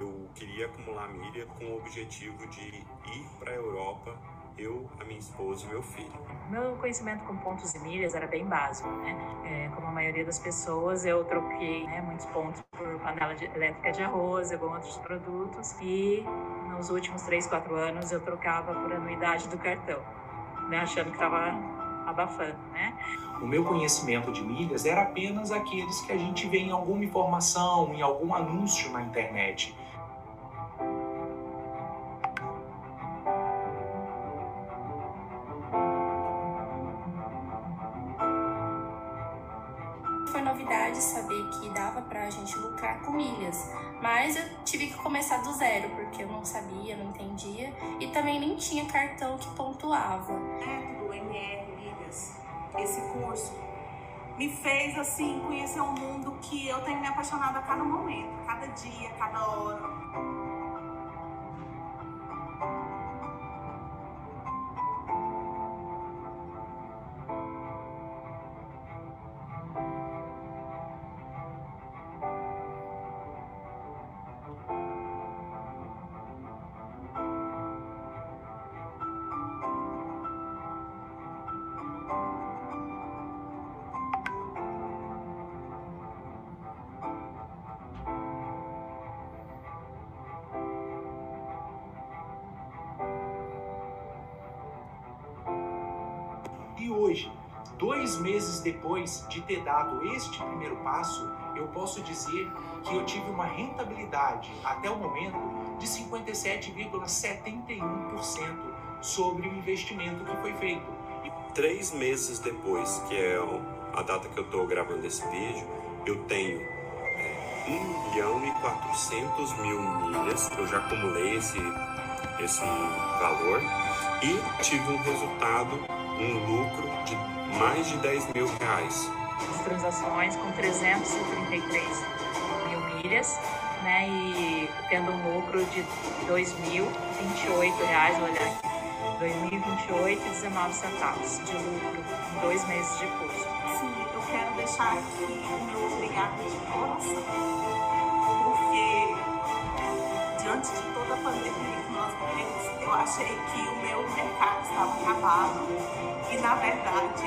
eu queria acumular milha com o objetivo de ir para a Europa, eu, a minha esposa e meu filho. Meu conhecimento com pontos e milhas era bem básico, né? É, como a maioria das pessoas, eu troquei né, muitos pontos por panela de, elétrica de arroz, alguns outros produtos, e nos últimos 3, 4 anos eu trocava por anuidade do cartão, né? Achando que estava abafando, né? O meu conhecimento de milhas era apenas aqueles que a gente vê em alguma informação, em algum anúncio na internet. Dava pra gente lucrar com milhas, mas eu tive que começar do zero, porque eu não sabia, não entendia, e também nem tinha cartão que pontuava. Método MR Milhas, esse curso, me fez assim conhecer um mundo que eu tenho me apaixonado a cada momento, a cada dia, a cada hora. Dois meses depois de ter dado este primeiro passo, eu posso dizer que eu tive uma rentabilidade até o momento de 57,71% sobre o investimento que foi feito. Três meses depois, que é a data que eu estou gravando esse vídeo, eu tenho é, 1 milhão e 400 mil milhas. Eu já acumulei esse, esse valor e tive um resultado, um lucro de mais de 10 mil reais. As transações com 333 mil milhas, né? E tendo um lucro de 2.028 reais, vou olhar aqui. 2028 e 19 centavos de lucro em dois meses de curso. Sim, eu quero deixar aqui o meu obrigado de coração, porque diante de toda a pandemia eu achei que o meu mercado estava acabado e na verdade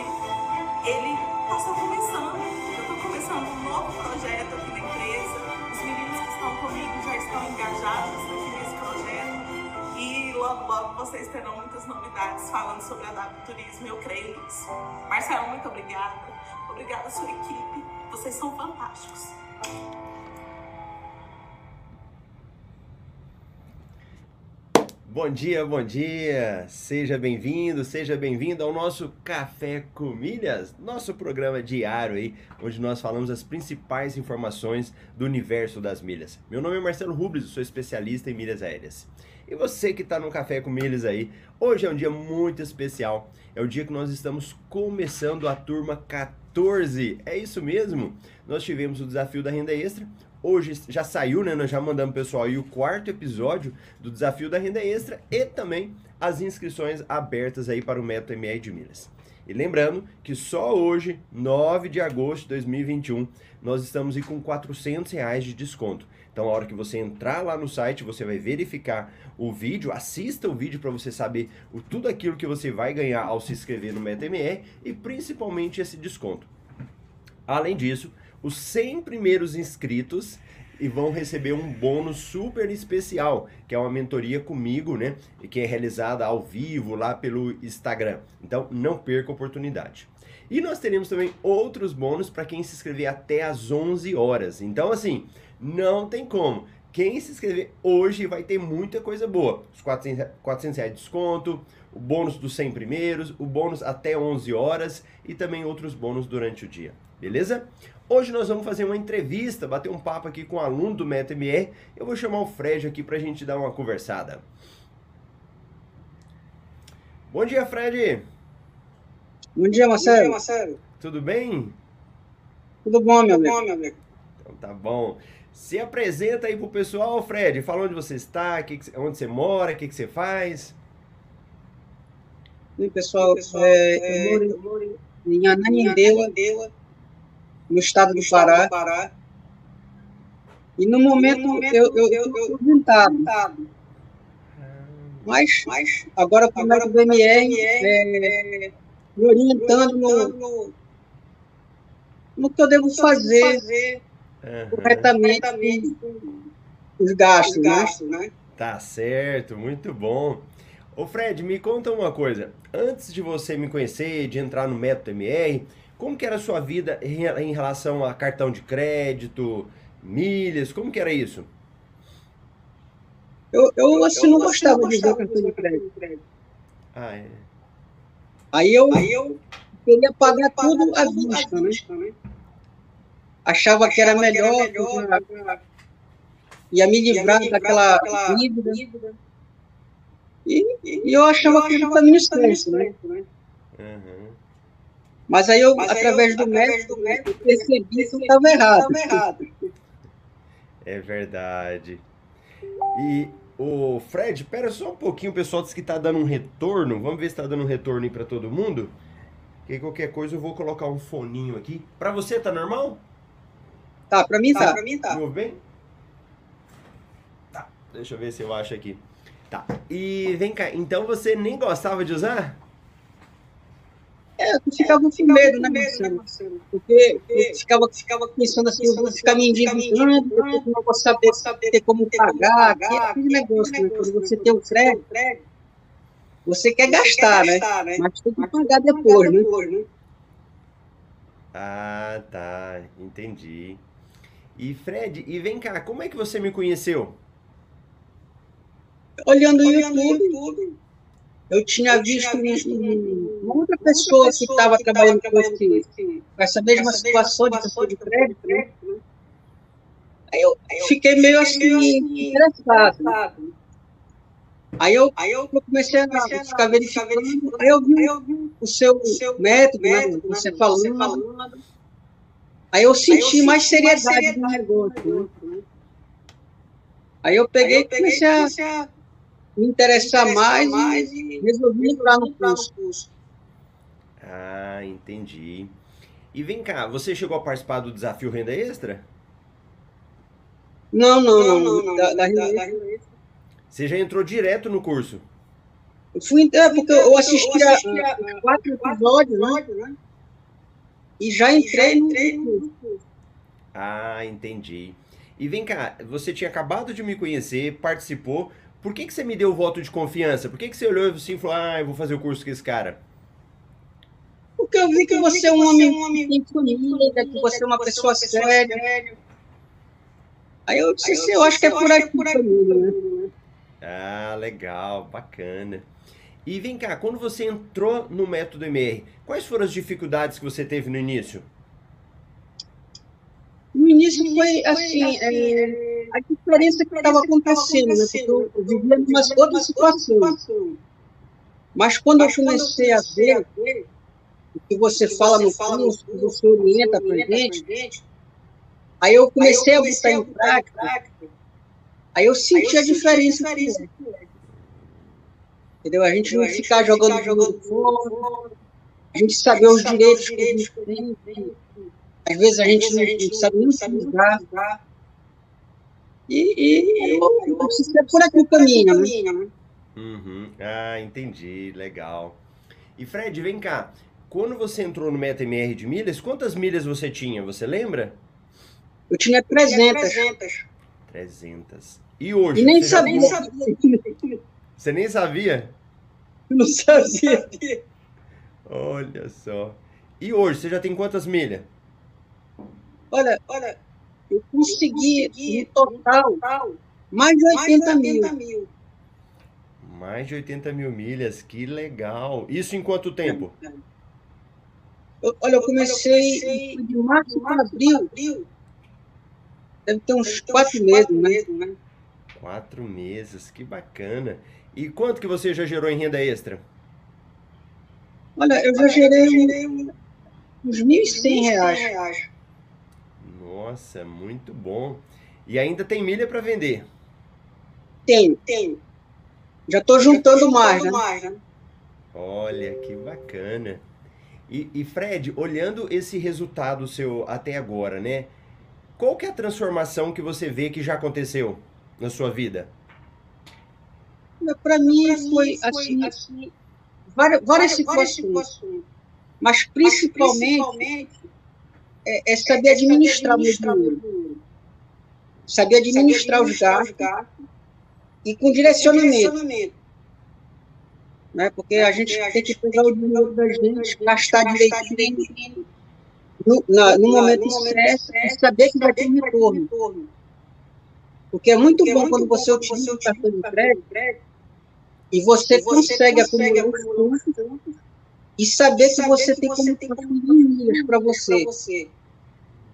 ele está só começando. Eu estou começando um novo projeto aqui na empresa, os meninos que estão comigo já estão engajados aqui nesse projeto e logo, logo vocês terão muitas novidades falando sobre a W Turismo, eu creio nisso. Marcelo, muito obrigada. Obrigada à sua equipe. Vocês são fantásticos. Bom dia, bom dia! Seja bem-vindo, seja bem-vindo ao nosso Café com Milhas, nosso programa diário aí, onde nós falamos as principais informações do universo das milhas. Meu nome é Marcelo Rubles, sou especialista em milhas aéreas. E você que está no Café com Milhas aí, hoje é um dia muito especial. É o dia que nós estamos começando a turma 14. É isso mesmo? Nós tivemos o desafio da renda extra, Hoje já saiu, né? Nós já mandamos pessoal aí o quarto episódio do Desafio da Renda Extra e também as inscrições abertas aí para o MR de Milhas. E lembrando que só hoje, 9 de agosto de 2021, nós estamos aí com 400 reais de desconto. Então, a hora que você entrar lá no site, você vai verificar o vídeo, assista o vídeo para você saber o, tudo aquilo que você vai ganhar ao se inscrever no MetaMR e principalmente esse desconto. Além disso, os 100 primeiros inscritos e vão receber um bônus super especial, que é uma mentoria comigo, né? E que é realizada ao vivo lá pelo Instagram. Então não perca a oportunidade. E nós teremos também outros bônus para quem se inscrever até às 11 horas. Então assim, não tem como. Quem se inscrever hoje vai ter muita coisa boa. Os 400, 400 reais de desconto, o bônus dos 100 primeiros, o bônus até 11 horas e também outros bônus durante o dia. Beleza? Hoje nós vamos fazer uma entrevista, bater um papo aqui com um aluno do MetaMR. Eu vou chamar o Fred aqui para a gente dar uma conversada. Bom dia, Fred. Bom dia, Marcelo. Bom dia, Marcelo. Tudo bem? Tudo bom, meu amigo. Bom, meu amigo. Então tá bom. Se apresenta aí pro pessoal, Fred. Fala onde você está, que que, onde você mora, o que, que você faz. Oi, pessoal. pessoal é, é, eu moro em Ananindeua, no estado do Pará. E no momento, eu eu eu estou aposentado. Mas, mas agora com o BMR, é, me orientando no, no que eu devo fazer corretamente os gastos, né? Tá certo, muito bom. Ô Fred, me conta uma coisa. Antes de você me conhecer, de entrar no método MR, como que era a sua vida em relação a cartão de crédito, milhas, como que era isso? Eu, eu assim, não gostava de usar cartão de crédito. Ah, é. Aí eu, queria pagar tudo à vista, né? Achava que era melhor, pra- ia me livrar daquela dívida. E, e eu achava que era o caminho certo, né? Aham. Mas aí eu, através do método, eu percebi que eu estava errado. É verdade. E o Fred, pera só um pouquinho, o pessoal disse que tá dando um retorno. Vamos ver se tá dando um retorno aí pra todo mundo. Que aí qualquer coisa eu vou colocar um foninho aqui. Pra você tá normal? Tá, pra mim tá. Me ouve bem? Tá, deixa eu ver se eu acho aqui. Tá. E vem cá, então você nem gostava de usar? É, eu ficava com medo, né, Marcelo? Porque eu ficava, ficava pensando assim, eu vou ficar me endividando, porque eu não vou saber, ter como pagar, que é aquele negócio, né? Quando você tem o crédito, você quer gastar, né? Mas tem que pagar depois, né? Ah, tá, entendi. E Fred, e vem cá, como é que você me conheceu? Olhando o YouTube, eu tinha visto um- uma outra pessoa que estava trabalhando com, esse, com essa mesma situação de pessoa de crédito, né? Aí eu fiquei meio assim, interessado. Aí eu, eu comecei a ficar verificando, aí eu vi o seu método, né, você falando, aí eu senti mais seriedade no negócio, né? Aí eu peguei e comecei a me interessar mais e resolvi entrar no curso. Ah, entendi. E vem cá, você chegou a participar do desafio Renda Extra? Não, não, não, da, da Renda Você já entrou direto no curso? Eu fui, é, porque eu assisti a, a quatro episódios, né? E já entrei no curso. Ah, entendi. E vem cá, você tinha acabado de me conhecer, participou. Por que, que você me deu o voto de confiança? Por que, que você olhou assim e falou, ah, eu vou fazer o curso com esse cara? Porque eu vi que você é um homem que tem família, que você é uma pessoa séria. Aí eu disse assim, eu acho que é por aqui comigo, né? Ah, legal, bacana. E vem cá, quando você entrou no método MR, quais foram as dificuldades que você teve no início? No início foi assim, é, a diferença que estava acontecendo, né? Porque eu vivia numa outra situação. Mas quando eu comecei a ver o que você fala no curso, que você orienta pra gente, aí eu comecei a botar em prática, aí eu senti a diferença. Entendeu? A gente não ficar jogando dinheiro fora, a gente saber os direitos que a gente tem. Às vezes a gente não sabe nem utilizar. E, e eu, eu ser por aqui o caminho, né? Uhum. Ah, entendi, legal. E Fred, vem cá, quando você entrou no MetaMR de milhas, quantas milhas você tinha, você lembra? Eu tinha 300. 300. E hoje? E nem você já sabia. tem- Você nem sabia? Não sabia. Olha só. E hoje, você já tem quantas milhas? Olha, olha, eu consegui, no total, mais de 80 mil. Mais de 80 mil milhas, que legal. Isso em quanto tempo? Eu- olha, eu comecei de março para abril. Deve ter uns quatro meses, né? Quatro meses, que bacana. E quanto que você já gerou em renda extra? Olha, eu já gerei uns 1.100 reais. Nossa, muito bom. E ainda tem milha para vender. Tenho, tenho. Já estou juntando mais, né? Olha, que bacana. E, e Fred, olhando esse resultado seu até agora, né? qual que é a transformação que você vê que já aconteceu na sua vida? Para mim foi assim, assim várias, várias situações, mas principalmente é, é saber administrar o meu dinheiro, saber administrar os gastos e com direcionamento. Né? Porque a gente tem que pegar o dinheiro da gente, gastar direitinho no, na, no momento certo e saber que vai ter retorno. Porque é muito bom quando você utiliza o cartão de crédito e você consegue acumular os pontos e saber que você tem como transferir milhas para você.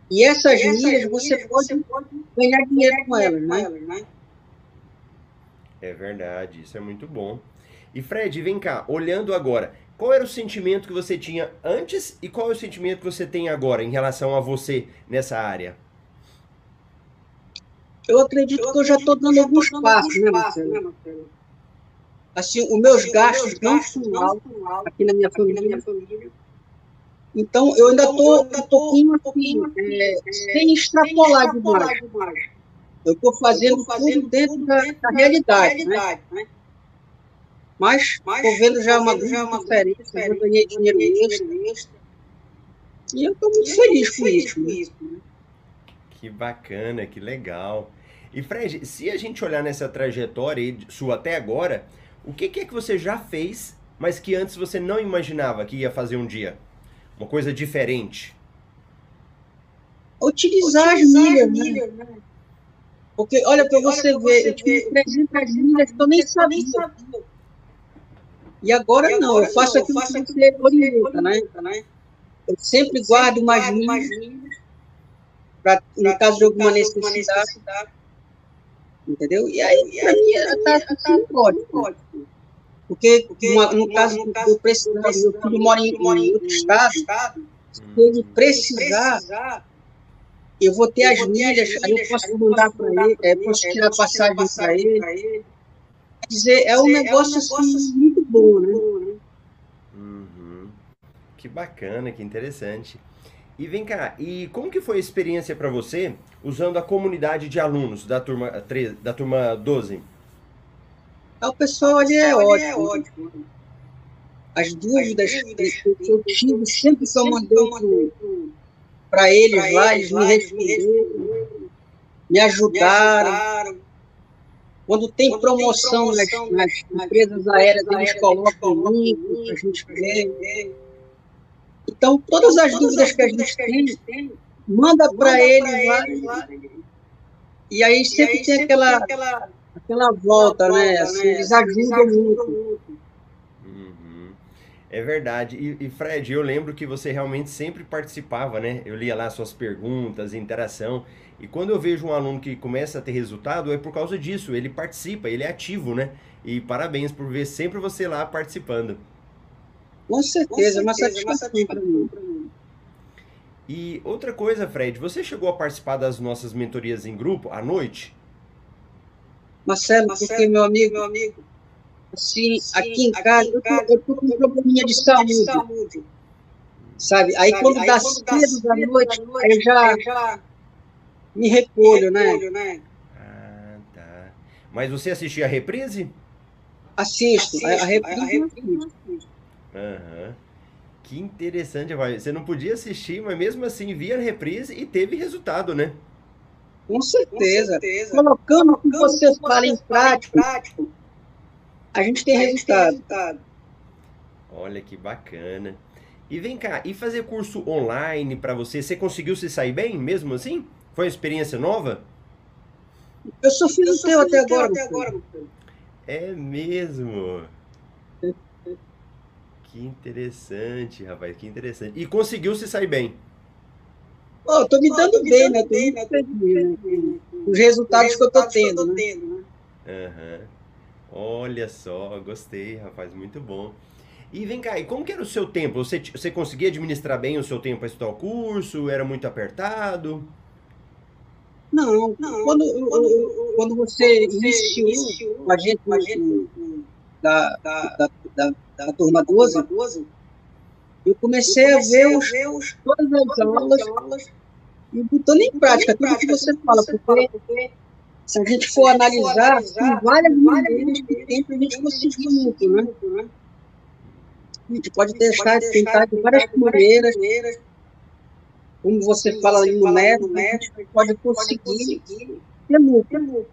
E essas milhas você pode ganhar dinheiro com elas, né? É verdade, isso é muito bom. E Fred, vem cá, olhando agora, qual era o sentimento que você tinha antes e qual é o sentimento que você tem agora em relação a você nessa área? Eu acredito que eu já estou dando alguns passos, né, Marcelo? Assim, os meus gastos não são altos aqui na minha família. Então, eu ainda estou um pouquinho assim, é, sem extrapolar demais. Eu estou fazendo tudo dentro da, da realidade, né? Mas estou vendo já uma grande diferença, eu ganhei dinheiro extra. E eu estou muito feliz com isso. Né? Que bacana, que legal. E Fred, se a gente olhar nessa trajetória sua até agora, o que, que é que você já fez, mas que antes você não imaginava que ia fazer um dia? Uma coisa diferente? Utilizar, as milhas, né? né? Porque, olha, para você ver, eu tive 300 milhas que eu nem sabia. E agora, e agora não, eu faço aquilo que você orienta, né? né? Eu sempre guardo umas milhas, pra, no caso de alguma necessidade. Entendeu? E aí, para mim, está tá, tá ótimo. Porque, uma, no caso do eu precisar, meu filho mora em, em outro estado, se ele precisar, eu vou ter as milhas, aí eu posso mandar para ele, é, posso tirar passagem para ele. Quer dizer, é um negócio, assim, muito bom, né? Uhum. Que bacana, que interessante. E vem cá, e como que foi a experiência para você usando a comunidade de alunos da turma 3, da turma 12? O pessoal ali é, é ótimo. As dúvidas, que eu tive sempre que eu mandei para eles lá, eles me responderam, me ajudaram. Quando tem promoção nas, nas empresas aéreas, eles colocam link para a gente ver. Então, todas as dúvidas que a gente tem, manda para eles lá. E aí sempre tem aquela aquela volta, volta né? Assim, né? Muito. Uhum. É verdade. E, e, Fred, eu lembro que você realmente sempre participava, né? Eu lia lá suas perguntas, interação. E quando eu vejo um aluno que começa a ter resultado, é por causa disso. Ele participa, ele é ativo, né? E parabéns por ver sempre você lá participando. Com certeza, Com certeza uma satisfação para mim. E outra coisa, Fred, você chegou a participar das nossas mentorias em grupo à noite? Marcelo, Marcelo porque, meu amigo, meu amigo assim, Sim, aqui em casa, eu, tô, eu tô com um probleminha de saúde. De saúde. Sabe? Aí, Sabe? quando aí dá quando cedo da noite, noite, aí eu já, já me recolho, me recolho né? né? Ah, tá. Mas você assistia a reprise? Assisto. Assisto. A, a reprise, a reprise Aham. Que interessante, Você não podia assistir, mas mesmo assim via a reprise e teve resultado, né? Com certeza. Com certeza. Colocando o que você fala em prático, a gente tem, a gente resultado. tem resultado. Olha que bacana. E vem cá, e fazer curso online para você, você conseguiu se sair bem mesmo assim? Foi uma experiência nova? Eu só fiz o teu até agora. Até agora é mesmo. que interessante, rapaz, que interessante. E conseguiu se sair bem? Oh, tô me dando, oh, tô me bem, dando né? Bem, né? Feliz, Os resultados, Os resultados que eu tô tendo. Eu tô tendo né? Uhum. Olha só, gostei, rapaz, muito bom. E vem cá, e como que era o seu tempo? Você, você conseguia administrar bem o seu tempo para estudar o curso? Era muito apertado? Não, não. Quando, quando, quando você iniciou com a gente, com a gente da, da, da, da, da turma 12, eu comecei, eu comecei a ver, os, ver os, todas as aulas e botando em prática tudo que você fala, porque se a gente for analisar, tem várias maneiras que tem para a gente conseguir muito, né? A gente pode testar, tentar de várias maneiras, como você fala aí no método, a gente pode conseguir ter lucro.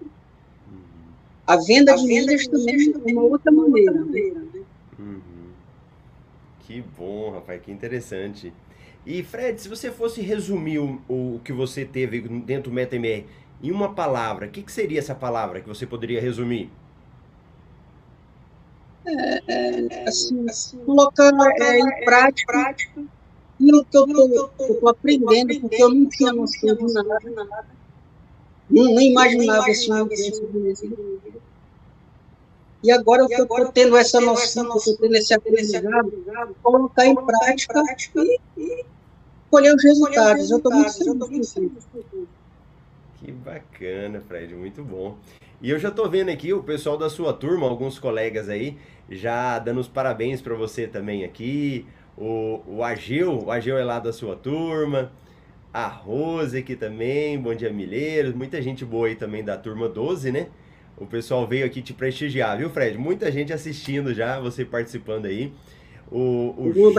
A venda de milhas também é uma outra maneira. Né? Que bom, rapaz, que interessante. E Fred, se você fosse resumir o, o que você teve dentro do MetaMR em uma palavra, o que, que seria essa palavra que você poderia resumir? É, é, assim, colocar é, em prática, prática aquilo que eu estou aprendendo, porque eu não tinha noção de nada. Não, não imaginava esse universo E agora que eu estou tendo essa noção, estou tendo esse aprendizado, colocar em prática e colher os resultados. Eu estou muito feliz. Que bacana, Fred, muito bom. E eu já estou vendo aqui o pessoal da sua turma, alguns colegas aí, já dando os parabéns para você também aqui. O, o Agil, o Agil é lá da sua turma. A Rose aqui também, bom dia Milheiros, muita gente boa aí também da turma 12, né? O pessoal veio aqui te prestigiar, viu, Fred? Muita gente assistindo já, você participando aí. O, o Júnior,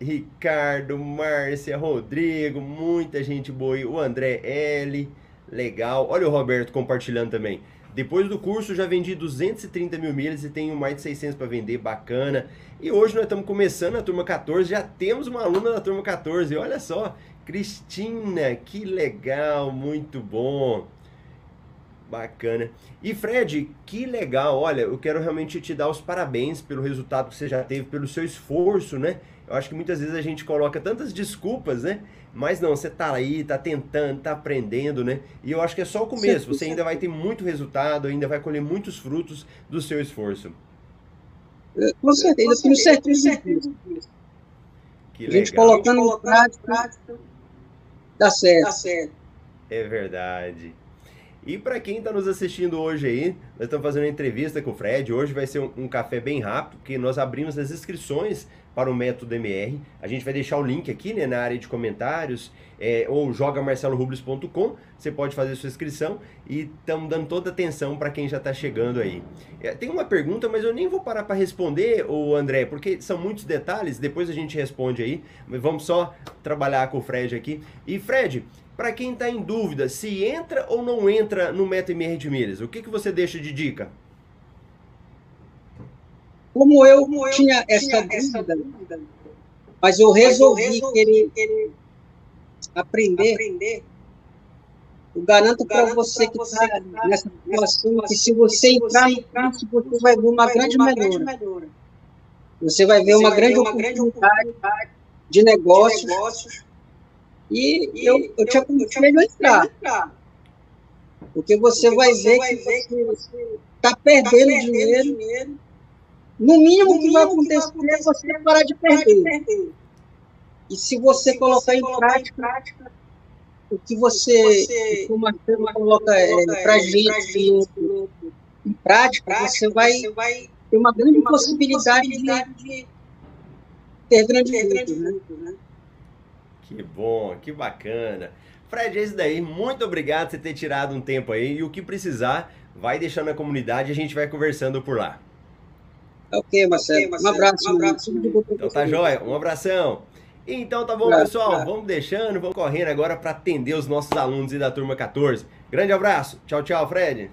Ricardo, Márcia, Rodrigo, muita gente boa aí. O André L, legal. Olha o Roberto compartilhando também. Depois do curso já vendi 230 mil milhas e tenho mais de 600 para vender, bacana. E hoje nós estamos começando a turma 14, já temos uma aluna da turma 14. Olha só, Cristina, que legal, muito bom. Bacana. E Fred, que legal. Olha, eu quero realmente te dar os parabéns pelo resultado que você já teve, pelo seu esforço, né? Eu acho que muitas vezes a gente coloca tantas desculpas, né? Mas não, você tá aí, tá tentando, tá aprendendo, né? E eu acho que é só o começo. Você ainda vai ter muito resultado, ainda vai colher muitos frutos do seu esforço. É, com certeza, tenho certeza disso. Que legal. A gente colocando em prática, dá certo. Dá certo. É verdade. E para quem está nos assistindo hoje aí, nós estamos fazendo uma entrevista com o Fred. Hoje vai ser um, um, café bem rápido, porque nós abrimos as inscrições para o método MR. A gente vai deixar o link aqui né, na área de comentários, é, ou jogamarcelorubles.com. Você pode fazer sua inscrição e estamos dando toda atenção para quem já está chegando aí. É, tem uma pergunta, mas eu nem vou parar para responder, o André, porque são muitos detalhes. Depois a gente responde aí. Vamos só trabalhar com o Fred aqui. E Fred, para quem está em dúvida se entra ou não entra no MetaMR de milhas, o que, que você deixa de dica? Como eu, Como eu tinha, essa, essa dúvida, mas eu resolvi, mas eu resolvi querer, querer aprender, aprender eu garanto para você que está tá nessa situação que se você entrar no curso, você vai ver uma grande melhora. Você vai ver uma grande oportunidade de negócios e, e eu, eu, eu te aconselho a entrar. entrar. Porque você Porque vai você ver vai que você está perdendo, tá perdendo dinheiro. dinheiro. No mínimo, que vai acontecer, vai é você parar de perder. perder. E se você se colocar, você em, prática, em prática, o que você, você como a coloca é, para é, gente em prática, você vai, você vai ter uma grande, uma possibilidade, possibilidade de, de ter grande lucro. Né? né? Que bom, que bacana. Fred, é isso daí. Muito obrigado por você ter tirado um tempo aí. E o que precisar, vai deixando na comunidade e a gente vai conversando por lá. Ok, Marcelo. Um abraço. Um abraço. Então tá jóia. Um abração. Então tá bom, pessoal. Vamos deixando, vamos correndo agora para atender os nossos alunos e da turma 14. Grande abraço. Tchau, tchau, Fred.